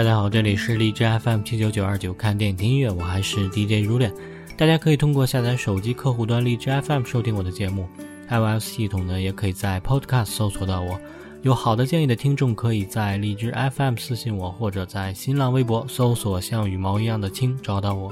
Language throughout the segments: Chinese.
大家好，这里是荔枝 FM 七九九二九，看电影听音乐，我还是 DJ 如恋。大家可以通过下载手机客户端荔枝 FM 收听我的节目，iOS 系统呢也可以在 Podcast 搜索到我。有好的建议的听众，可以在荔枝 FM 私信我，或者在新浪微博搜索“像羽毛一样的青”找到我。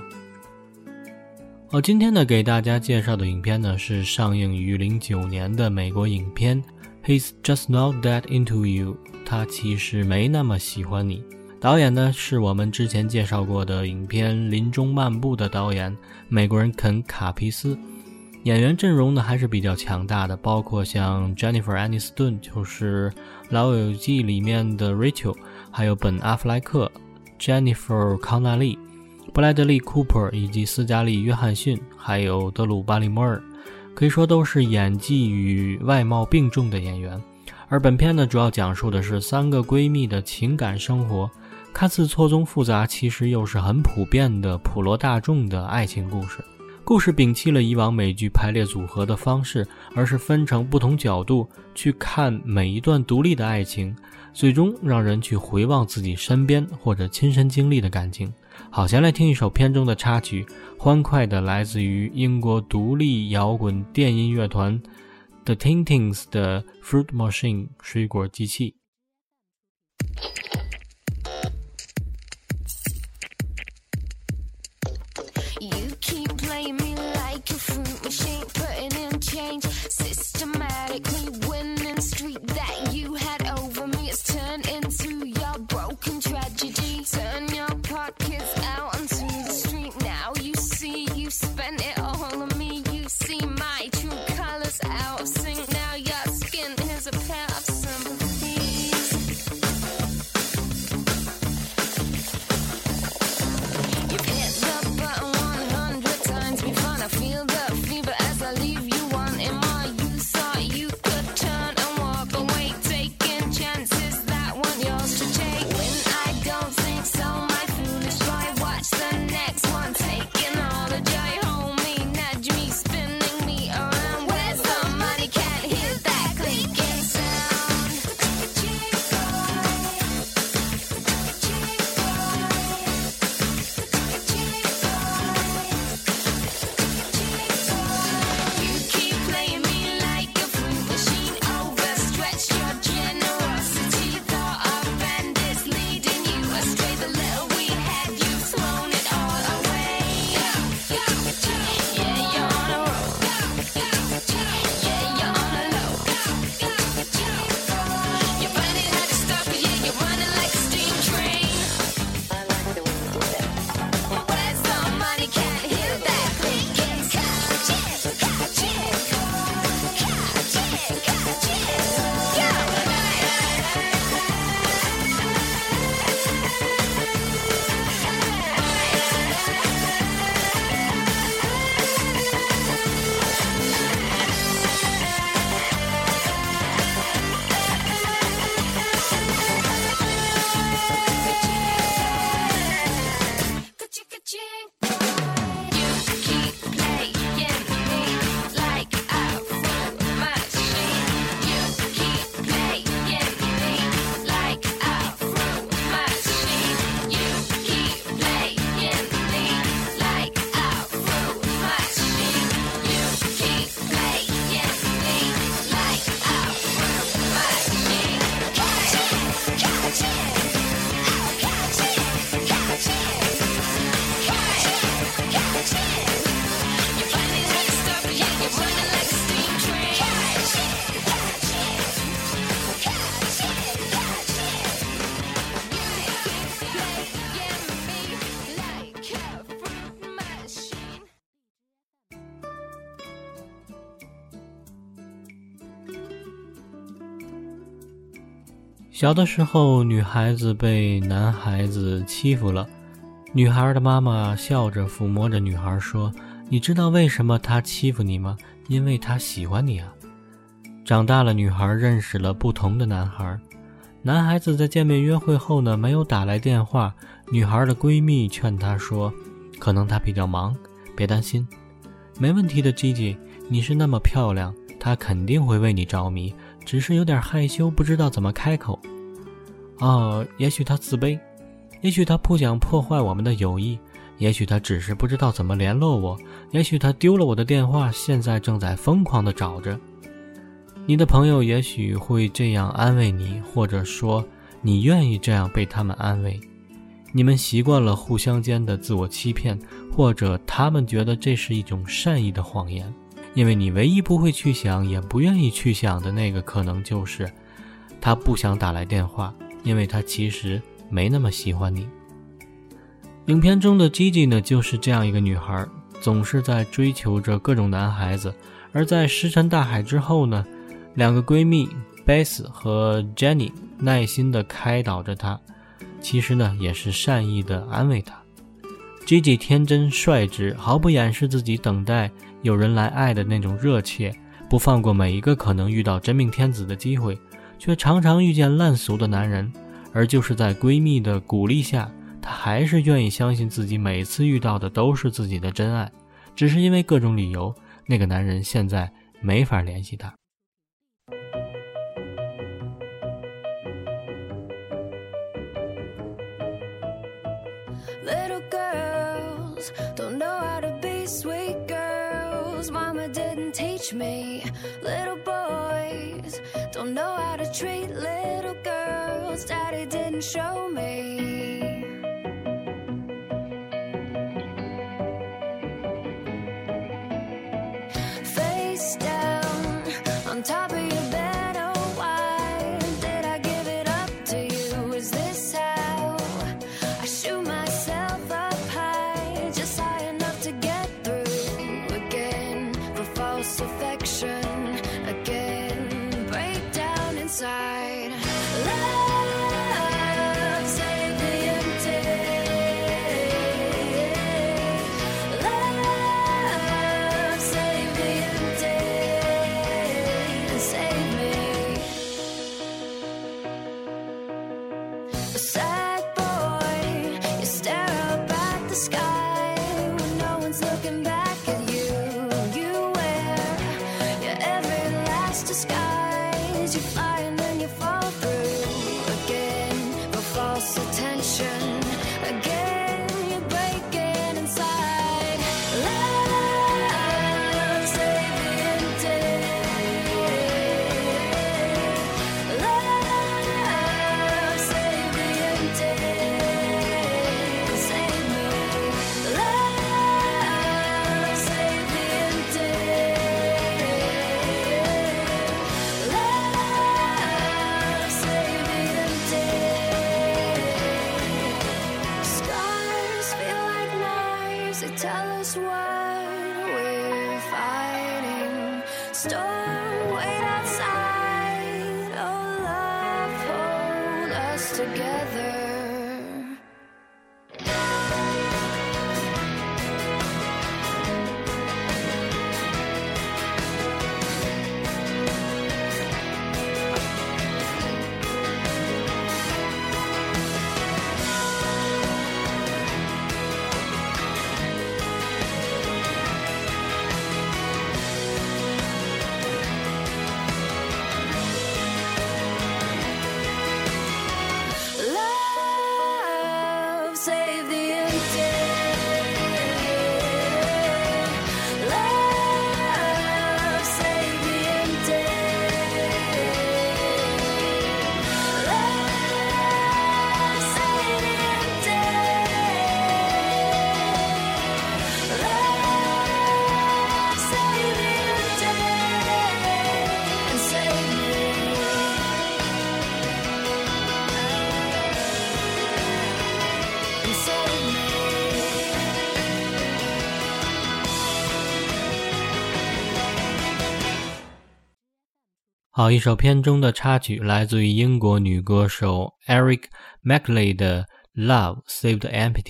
好，今天呢给大家介绍的影片呢是上映于零九年的美国影片《He's Just Not That Into You》，他其实没那么喜欢你。导演呢是我们之前介绍过的影片《林中漫步》的导演，美国人肯·卡皮斯。演员阵容呢还是比较强大的，包括像 Jennifer Aniston，就是《老友记》里面的 Rachel，还有本·阿弗莱克、Jennifer 康纳利、布莱德利·库珀以及斯嘉丽·约翰逊，还有德鲁·巴里摩尔，可以说都是演技与外貌并重的演员。而本片呢，主要讲述的是三个闺蜜的情感生活。看似错综复杂，其实又是很普遍的普罗大众的爱情故事。故事摒弃了以往美剧排列组合的方式，而是分成不同角度去看每一段独立的爱情，最终让人去回望自己身边或者亲身经历的感情。好，先来听一首片中的插曲，欢快的来自于英国独立摇滚电音乐团 The Tintins 的《Fruit Machine》水果机器。小的时候，女孩子被男孩子欺负了，女孩的妈妈笑着抚摸着女孩说：“你知道为什么他欺负你吗？因为他喜欢你啊。”长大了，女孩认识了不同的男孩，男孩子在见面约会后呢，没有打来电话。女孩的闺蜜劝她说：“可能他比较忙，别担心，没问题的，Gigi，你是那么漂亮，他肯定会为你着迷。”只是有点害羞，不知道怎么开口。哦，也许他自卑。也许他不想破坏我们的友谊，也许他只是不知道怎么联络我，也许他丢了我的电话，现在正在疯狂地找着。你的朋友也许会这样安慰你，或者说你愿意这样被他们安慰。你们习惯了互相间的自我欺骗，或者他们觉得这是一种善意的谎言，因为你唯一不会去想，也不愿意去想的那个可能就是，他不想打来电话，因为他其实。没那么喜欢你。影片中的 Gigi 呢，就是这样一个女孩，总是在追求着各种男孩子。而在石沉大海之后呢，两个闺蜜 Beth 和 Jenny 耐心地开导着她，其实呢，也是善意地安慰她。Gigi 天真率直，毫不掩饰自己等待有人来爱的那种热切，不放过每一个可能遇到真命天子的机会，却常常遇见烂俗的男人。而就是在闺蜜的鼓励下，她还是愿意相信自己每次遇到的都是自己的真爱，只是因为各种理由，那个男人现在没法联系她。me. Little boys don't know how to treat little girls. Daddy didn't show me. 好，一首片中的插曲来自于英国女歌手 Eric Maclay 的《Love Saved Empty》。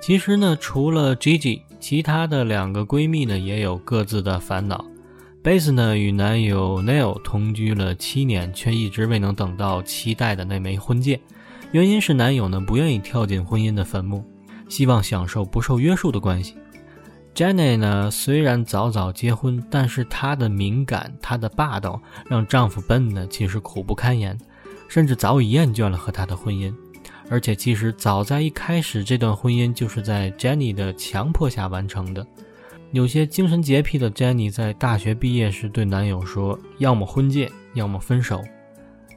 其实呢，除了 Gigi，其他的两个闺蜜呢也有各自的烦恼。Beth 呢与男友 Neil 同居了七年，却一直未能等到期待的那枚婚戒，原因是男友呢不愿意跳进婚姻的坟墓，希望享受不受约束的关系。Jenny 呢，虽然早早结婚，但是她的敏感、她的霸道，让丈夫 Ben 呢其实苦不堪言，甚至早已厌倦了和她的婚姻。而且其实早在一开始，这段婚姻就是在 Jenny 的强迫下完成的。有些精神洁癖的 Jenny 在大学毕业时对男友说：“要么婚戒，要么分手。”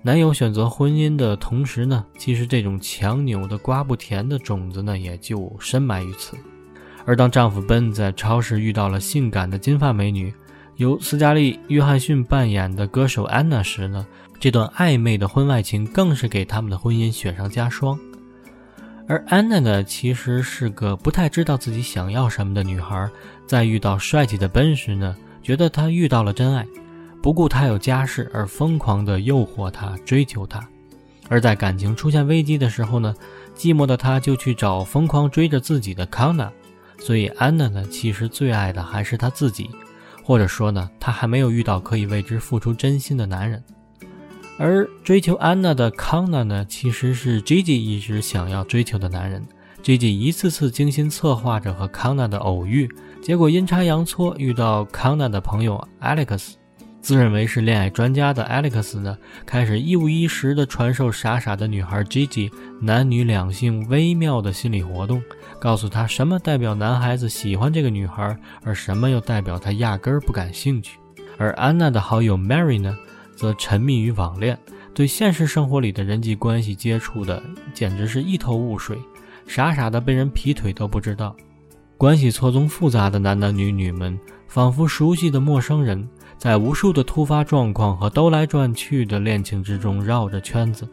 男友选择婚姻的同时呢，其实这种强扭的瓜不甜的种子呢，也就深埋于此。而当丈夫 Ben 在超市遇到了性感的金发美女，由斯嘉丽·约翰逊扮演的歌手安娜时呢，这段暧昧的婚外情更是给他们的婚姻雪上加霜。而安娜呢，其实是个不太知道自己想要什么的女孩，在遇到帅气的奔时呢，觉得他遇到了真爱，不顾他有家室而疯狂地诱惑他、追求他；而在感情出现危机的时候呢，寂寞的他就去找疯狂追着自己的康纳。所以安娜呢，其实最爱的还是她自己，或者说呢，她还没有遇到可以为之付出真心的男人。而追求安娜的康纳呢，其实是 Gigi 一直想要追求的男人。Gigi 一次次精心策划着和康纳的偶遇，结果阴差阳错遇到康纳的朋友 Alex，自认为是恋爱专家的 Alex 呢，开始一五一十地传授傻傻的女孩 Gigi 男女两性微妙的心理活动，告诉她什么代表男孩子喜欢这个女孩，而什么又代表他压根儿不感兴趣。而安娜的好友 Mary 呢？则沉迷于网恋，对现实生活里的人际关系接触的简直是一头雾水，傻傻的被人劈腿都不知道。关系错综复杂的男男女女们，仿佛熟悉的陌生人，在无数的突发状况和兜来转去的恋情之中绕着圈子。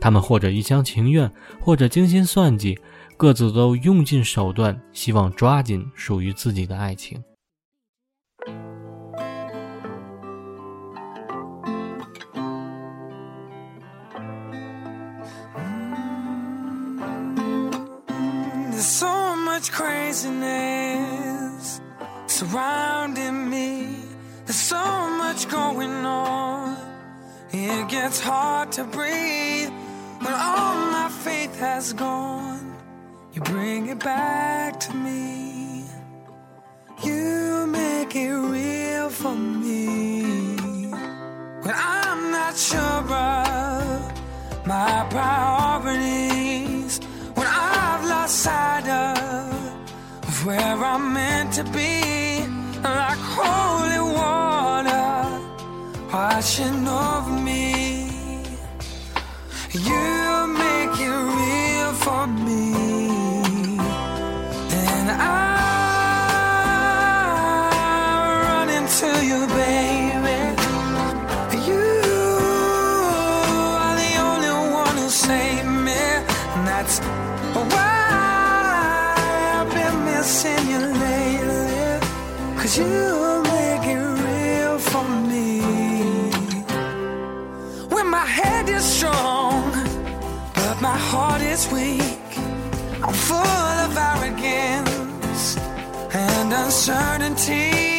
他们或者一厢情愿，或者精心算计，各自都用尽手段，希望抓紧属于自己的爱情。much craziness surrounding me. There's so much going on. It gets hard to breathe when all my faith has gone. You bring it back to me. You make it real for me. When I'm not sure of my priorities, when I've lost sight of where I'm meant to be, like holy water washing over me. You make it real for me, my head is strong But my heart is weak uncertainty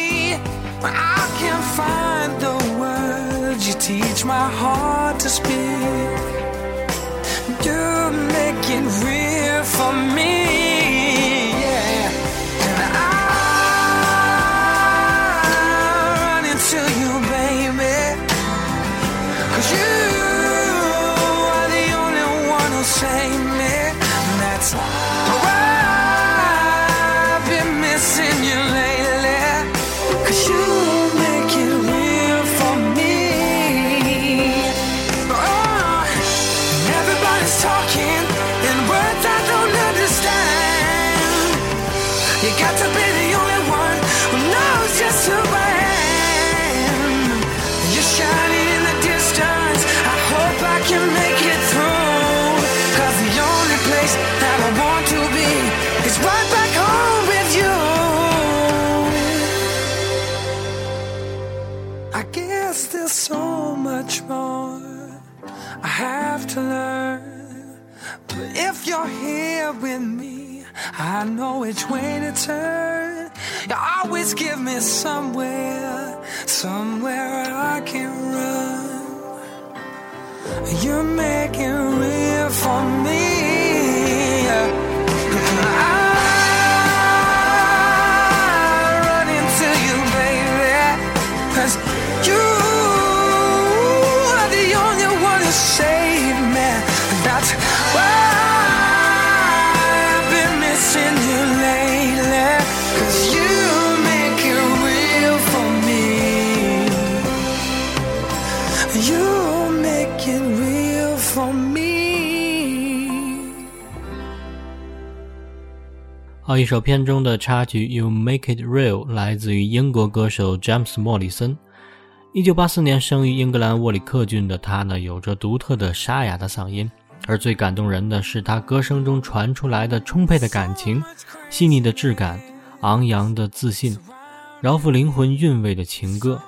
I can't find the words You teach my heart to speak. You make it real for me to learn. But if you're here with me, I know which way to turn. You always give me somewhere, somewhere I can run. You're making real for me. 好，一首片中的插曲《You Make It Real》来自于英国歌手詹姆斯·莫里森。一九八四年生于英格兰沃里克郡的他呢，有着独特的沙哑的嗓音，而最感动人的是他歌声中传出来的充沛的感情、细腻的质感、昂扬的自信、饶富灵魂韵味的情歌。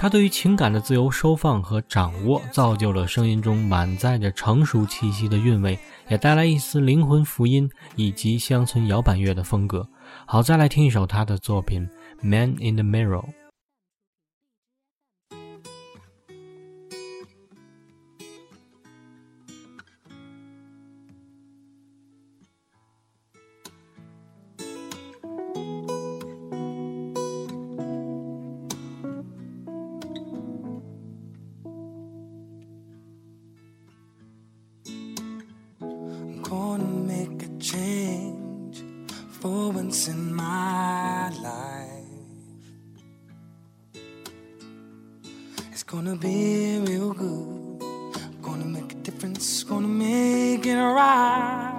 他对于情感的自由收放和掌握，造就了声音中满载着成熟气息的韵味，也带来一丝灵魂福音以及乡村摇摆乐的风格。好，再来听一首他的作品《Man in the Mirror》。Gonna be real good. Gonna make a difference. Gonna make it right.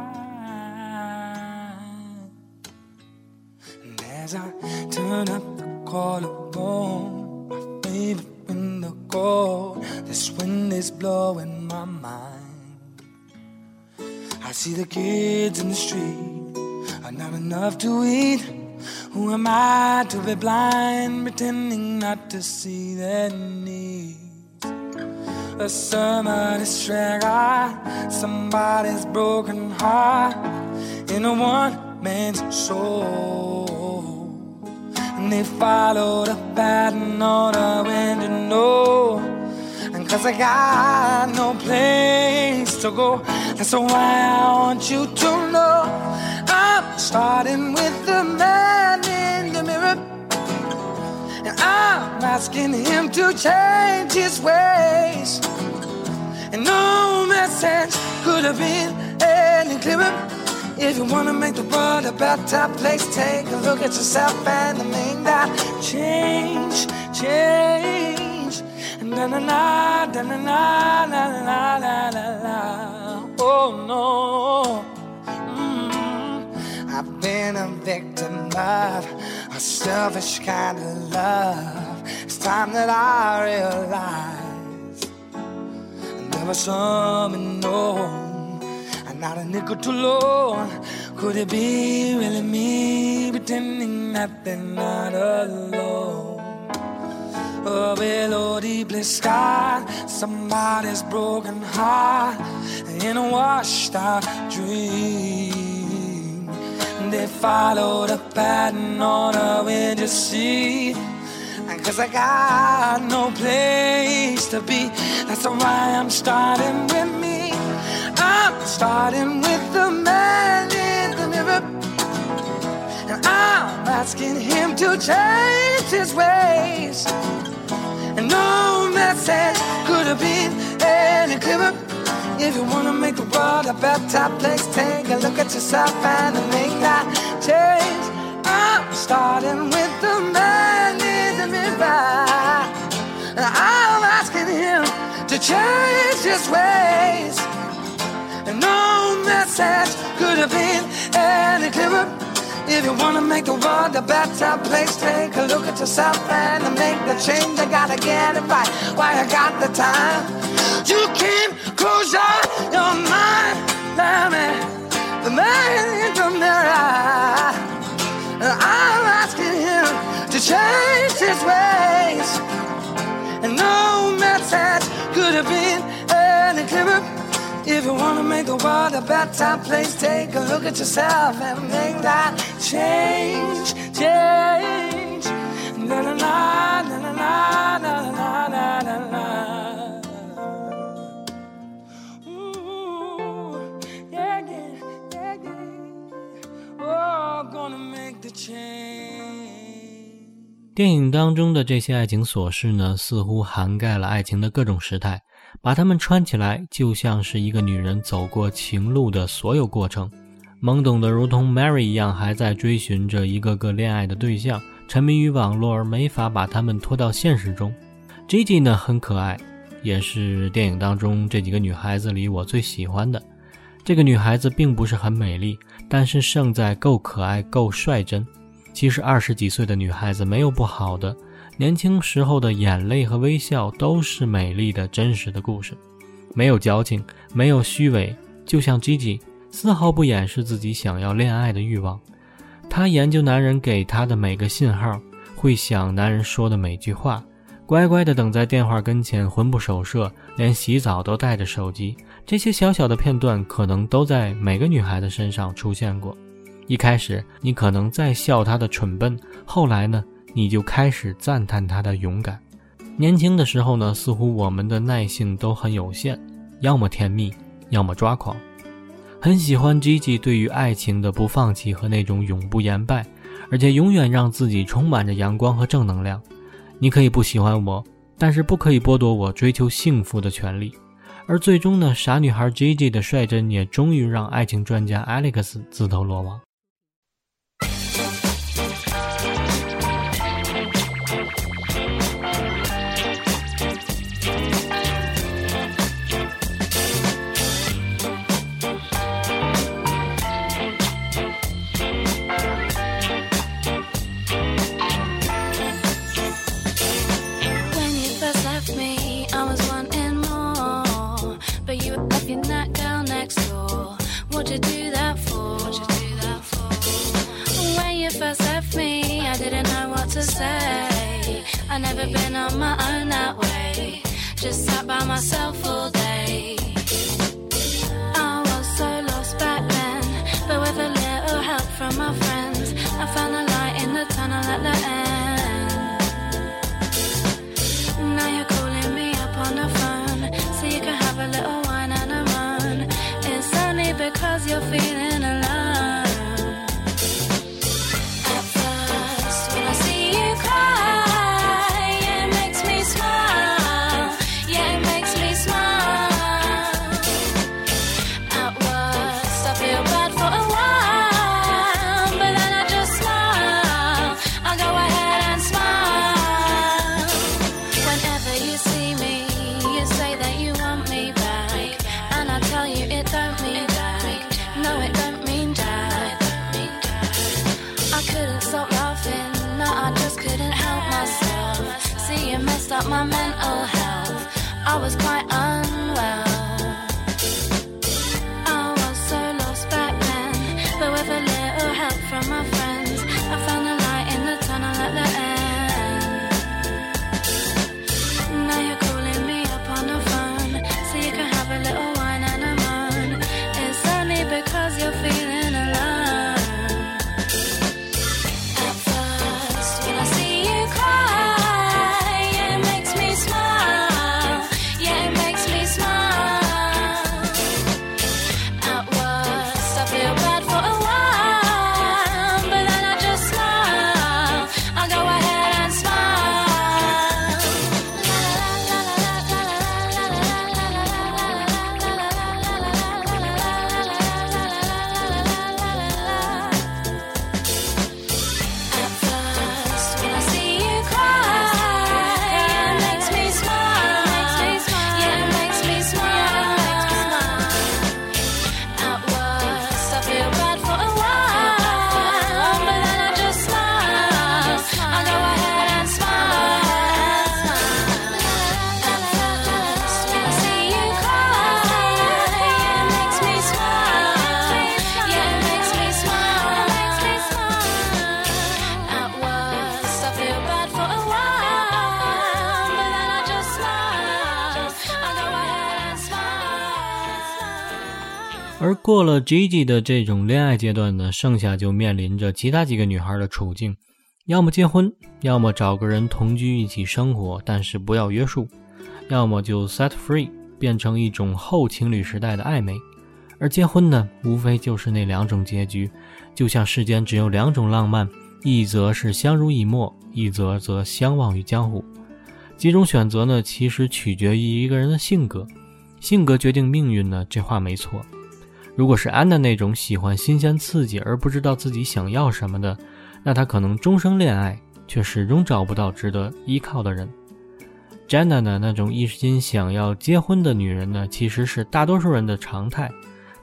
And as I turn up the collarbone, my favorite window gold, this wind is blowing my mind. I see the kids in the street are not enough to eat. Who am I to be blind, pretending not to see their needs? Is drag out somebody's broken heart in a one man's soul. And they follow the pattern on the wind and know. And cause I got no place to go, that's why I want you to know. I'm starting with the man I'm asking him to change his ways. And no message could have been any clearer. If you wanna make the world a better place, take a look at yourself and make that change, change. And na na, da na na, na na na na na. Oh no. Mm. I've been a victim of a selfish kind of love. Time that I realize there was something known and not a nickel too low. Could it be really me pretending that they're not alone? Oh, below blue sky, somebody's broken heart in a washed out dream. They followed a pattern on a window seat. Cause I got no place to be. That's why I'm starting with me. I'm starting with the man in the mirror. And I'm asking him to change his ways. And no message could have been any clearer. If you wanna make the world a better place, take a look at yourself and make that change. I'm starting with the man his ways. And no message could have been any clearer. If you wanna make the world a better place, take a look at yourself and make the change. I gotta get it right while I got the time. You can close your, your mind, let the man in the mirror. And I'm asking him to change his ways. And no message could have been. If you wanna make the world a better place, take a look at yourself and make that change, change. Na na na na na na na na na na. Ooh, yeah, yeah, yeah, yeah. Oh, gonna make the change. 电影当中的这些爱情琐事呢，似乎涵盖了爱情的各种时态，把它们串起来，就像是一个女人走过情路的所有过程。懵懂的如同 Mary 一样，还在追寻着一个个恋爱的对象，沉迷于网络而没法把他们拖到现实中。Gigi 呢很可爱，也是电影当中这几个女孩子里我最喜欢的。这个女孩子并不是很美丽，但是胜在够可爱、够率真。其实二十几岁的女孩子没有不好的，年轻时候的眼泪和微笑都是美丽的、真实的故事，没有矫情，没有虚伪，就像 Gigi，丝毫不掩饰自己想要恋爱的欲望。她研究男人给她的每个信号，会想男人说的每句话。乖乖的等在电话跟前，魂不守舍，连洗澡都带着手机。这些小小的片段，可能都在每个女孩子身上出现过。一开始，你可能在笑她的蠢笨；后来呢，你就开始赞叹她的勇敢。年轻的时候呢，似乎我们的耐性都很有限，要么甜蜜，要么抓狂。很喜欢 Gigi 对于爱情的不放弃和那种永不言败，而且永远让自己充满着阳光和正能量。你可以不喜欢我，但是不可以剥夺我追求幸福的权利。而最终呢，傻女孩 Gigi 的率真也终于让爱情专家 Alex 自投罗网。I didn't know what to say. I never been on my own that way. Just sat by myself all day. I was so lost back then, but with a little help from my friends, I found the light in the tunnel at the end. Now you're calling me up on the phone, so you can have a little wine and a moan. It's only because you're feeling 过了 Gigi 的这种恋爱阶段呢，剩下就面临着其他几个女孩的处境，要么结婚，要么找个人同居一起生活，但是不要约束，要么就 set free，变成一种后情侣时代的暧昧。而结婚呢，无非就是那两种结局，就像世间只有两种浪漫，一则是相濡以沫，一则则相忘于江湖。几种选择呢，其实取决于一个人的性格，性格决定命运呢，这话没错。如果是安娜那种喜欢新鲜刺激而不知道自己想要什么的，那她可能终生恋爱，却始终找不到值得依靠的人。Jenna 呢那种一心想要结婚的女人呢，其实是大多数人的常态，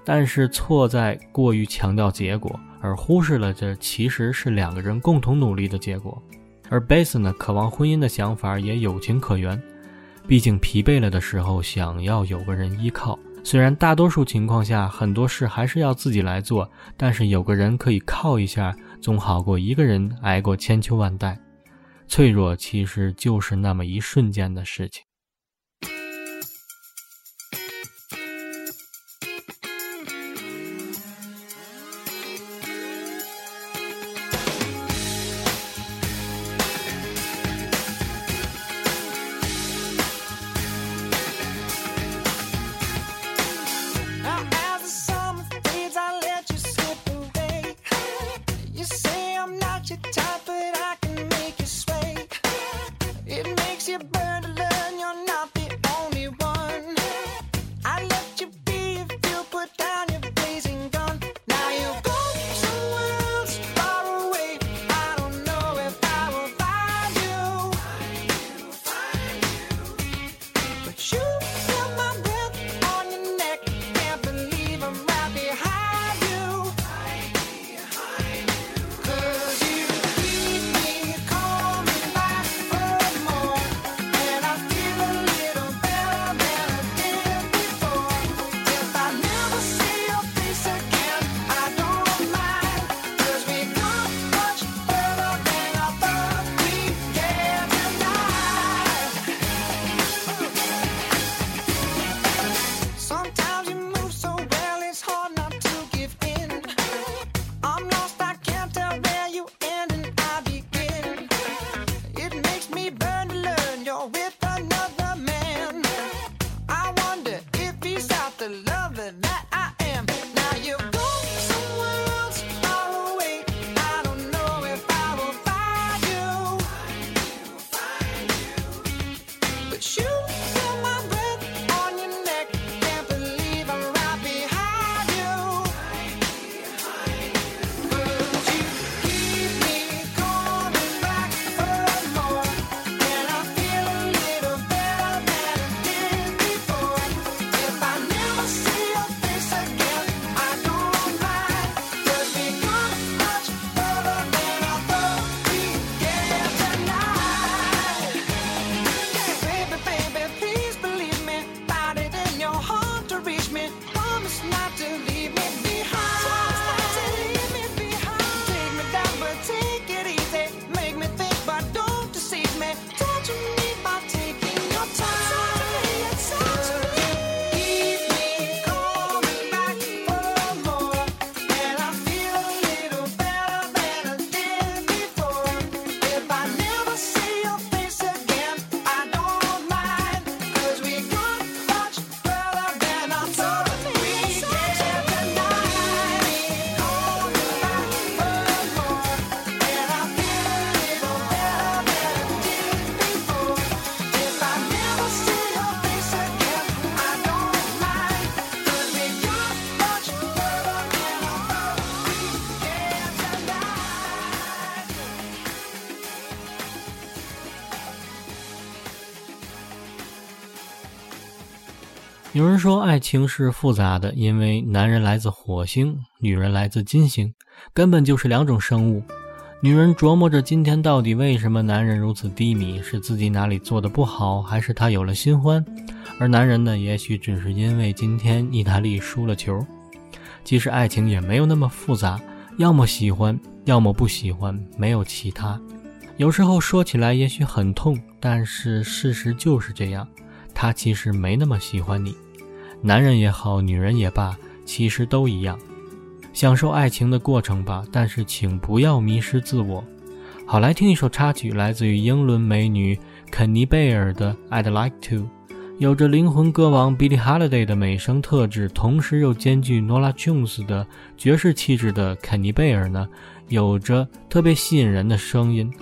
但是错在过于强调结果，而忽视了这其实是两个人共同努力的结果。而 Base 呢，渴望婚姻的想法也有情可原，毕竟疲惫了的时候想要有个人依靠。虽然大多数情况下很多事还是要自己来做，但是有个人可以靠一下，总好过一个人挨过千秋万代。脆弱其实就是那么一瞬间的事情。有人说，爱情是复杂的，因为男人来自火星，女人来自金星，根本就是两种生物。女人琢磨着今天到底为什么男人如此低迷，是自己哪里做的不好，还是他有了新欢？而男人呢，也许只是因为今天意大利输了球。其实爱情也没有那么复杂，要么喜欢，要么不喜欢，没有其他。有时候说起来也许很痛，但是事实就是这样。他其实没那么喜欢你，男人也好，女人也罢，其实都一样。享受爱情的过程吧，但是请不要迷失自我。好，来听一首插曲，来自于英伦美女肯尼贝尔的《I'd Like To》。有着灵魂歌王 Billie Holiday 的美声特质，同时又兼具 Nola Jones 的爵士气质的肯尼贝尔呢，有着特别吸引人的声音。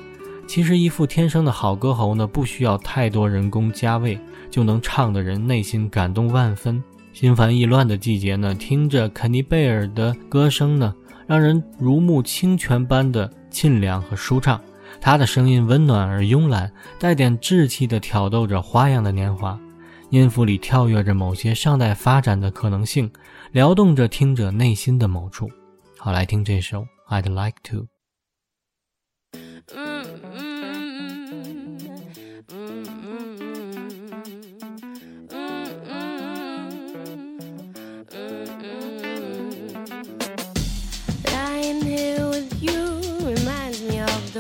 其实，一副天生的好歌喉呢，不需要太多人工加味，就能唱得人内心感动万分。心烦意乱的季节呢，听着肯尼贝尔的歌声呢，让人如沐清泉般的沁凉和舒畅。他的声音温暖而慵懒，带点稚气地挑逗着花样的年华，音符里跳跃着某些尚待发展的可能性，撩动着听者内心的某处。好，来听这首《I'd Like To》。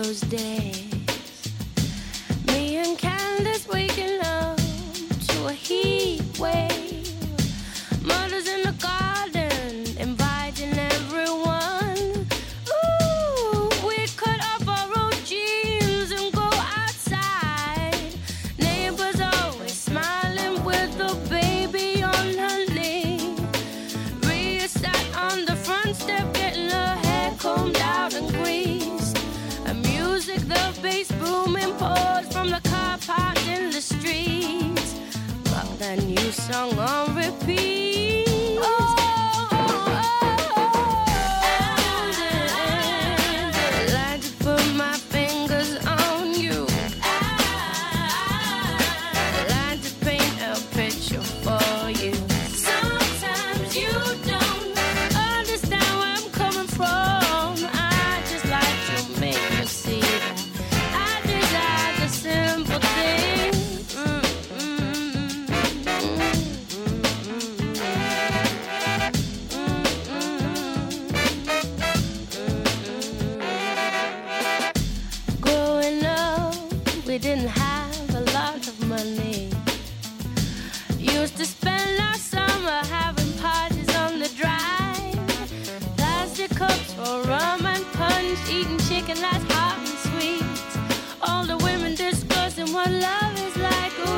Those days. Me and Candace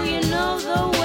you know the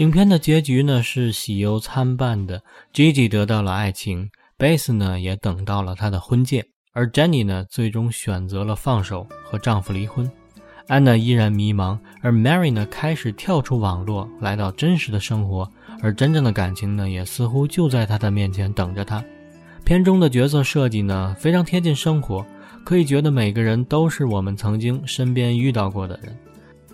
影片的结局呢是喜忧参半的，Gigi 得到了爱情，Bess 呢也等到了她的婚戒，而 Jenny 呢最终选择了放手和丈夫离婚。安娜依然迷茫，而 Mary 呢开始跳出网络，来到真实的生活，而真正的感情呢也似乎就在她的面前等着她。片中的角色设计呢非常贴近生活，可以觉得每个人都是我们曾经身边遇到过的人。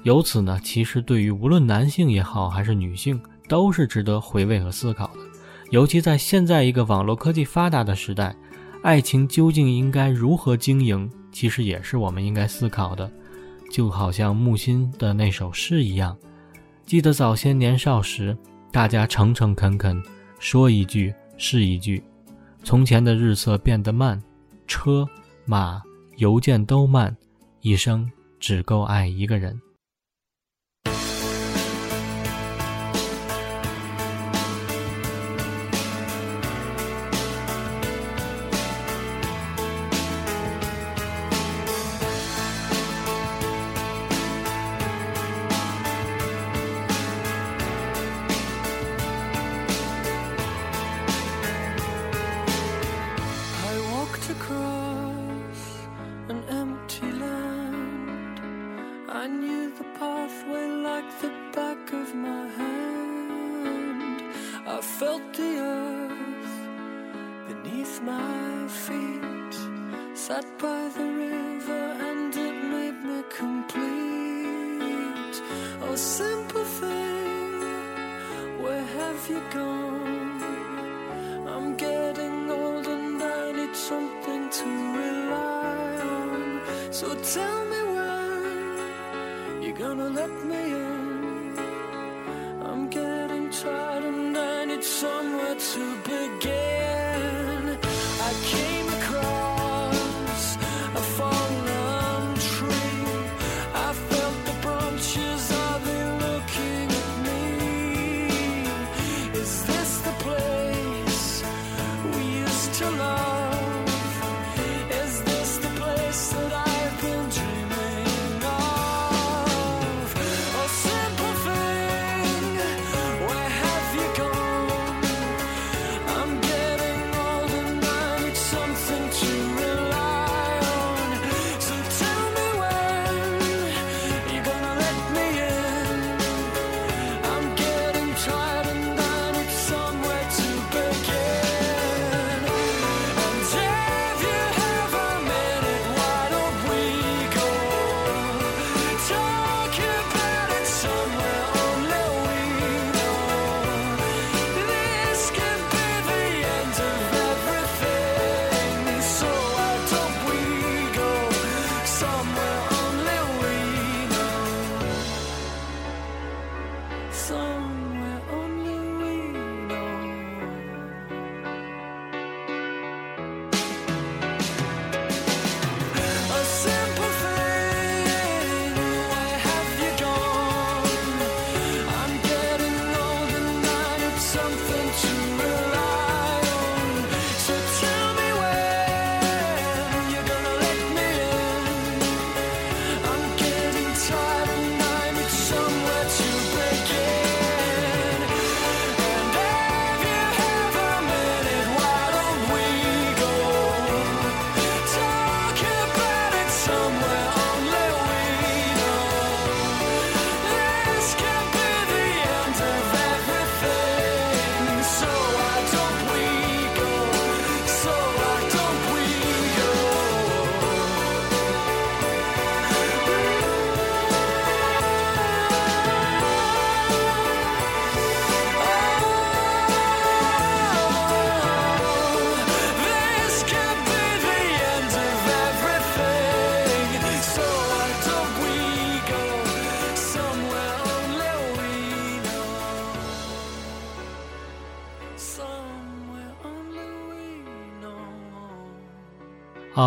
由此呢，其实对于无论男性也好，还是女性，都是值得回味和思考的，尤其在现在一个网络科技发达的时代，爱情究竟应该如何经营，其实也是我们应该思考的。就好像木心的那首诗一样，记得早些年少时，大家诚诚恳恳说一句是一句，从前的日色变得慢，车马邮件都慢，一生只够爱一个人。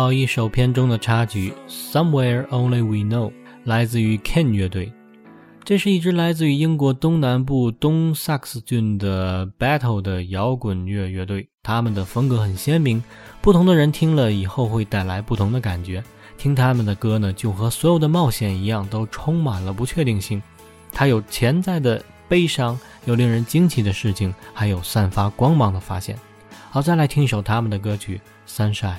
好，一首片中的插曲《Somewhere Only We Know》来自于 Ken 乐队。这是一支来自于英国东南部东萨克斯郡的 Battle 的摇滚乐乐队，他们的风格很鲜明，不同的人听了以后会带来不同的感觉。听他们的歌呢，就和所有的冒险一样，都充满了不确定性。它有潜在的悲伤，有令人惊奇的事情，还有散发光芒的发现。好，再来听一首他们的歌曲《Sunshine》。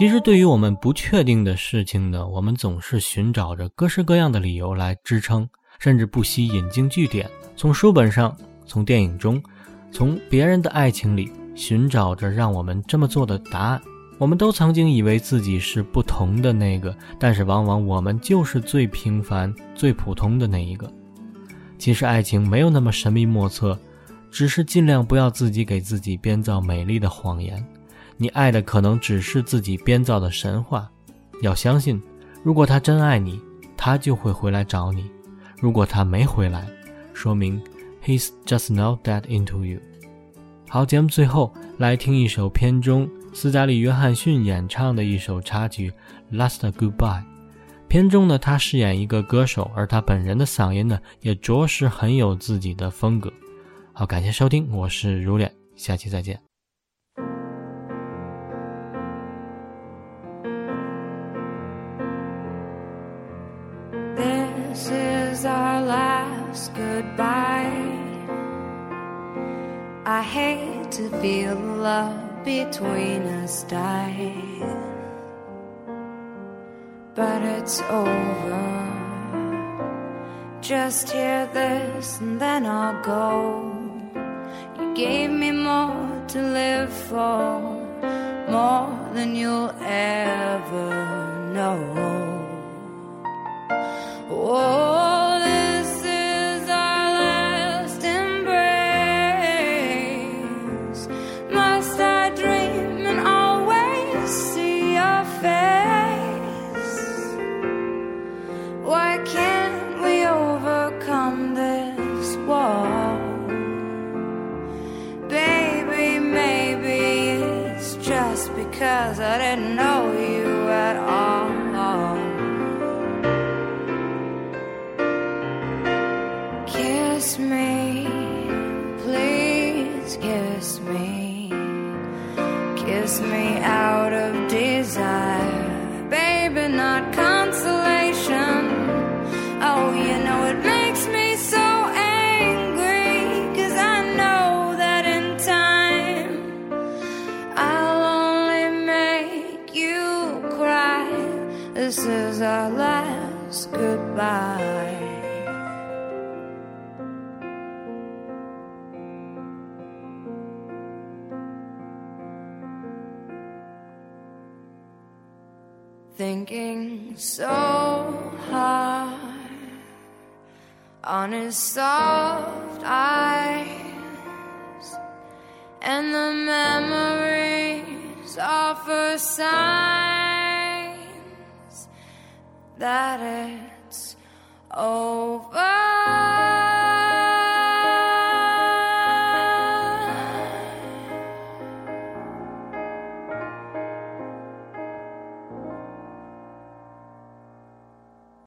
其实，对于我们不确定的事情呢，我们总是寻找着各式各样的理由来支撑，甚至不惜引经据典，从书本上，从电影中，从别人的爱情里寻找着让我们这么做的答案。我们都曾经以为自己是不同的那个，但是往往我们就是最平凡、最普通的那一个。其实，爱情没有那么神秘莫测，只是尽量不要自己给自己编造美丽的谎言。你爱的可能只是自己编造的神话。要相信，如果他真爱你，他就会回来找你；如果他没回来，说明 he's just not that into you。好，节目最后来听一首片中斯嘉丽·约翰逊演唱的一首插曲《Last Goodbye》。片中呢，他饰演一个歌手，而他本人的嗓音呢，也着实很有自己的风格。好，感谢收听，我是如脸，下期再见。Between us die, but it's over. Just hear this and then I'll go. You gave me more to live for, more than you'll ever know. Oh, and so hard on his soft eyes, and the memories offer signs that it's over.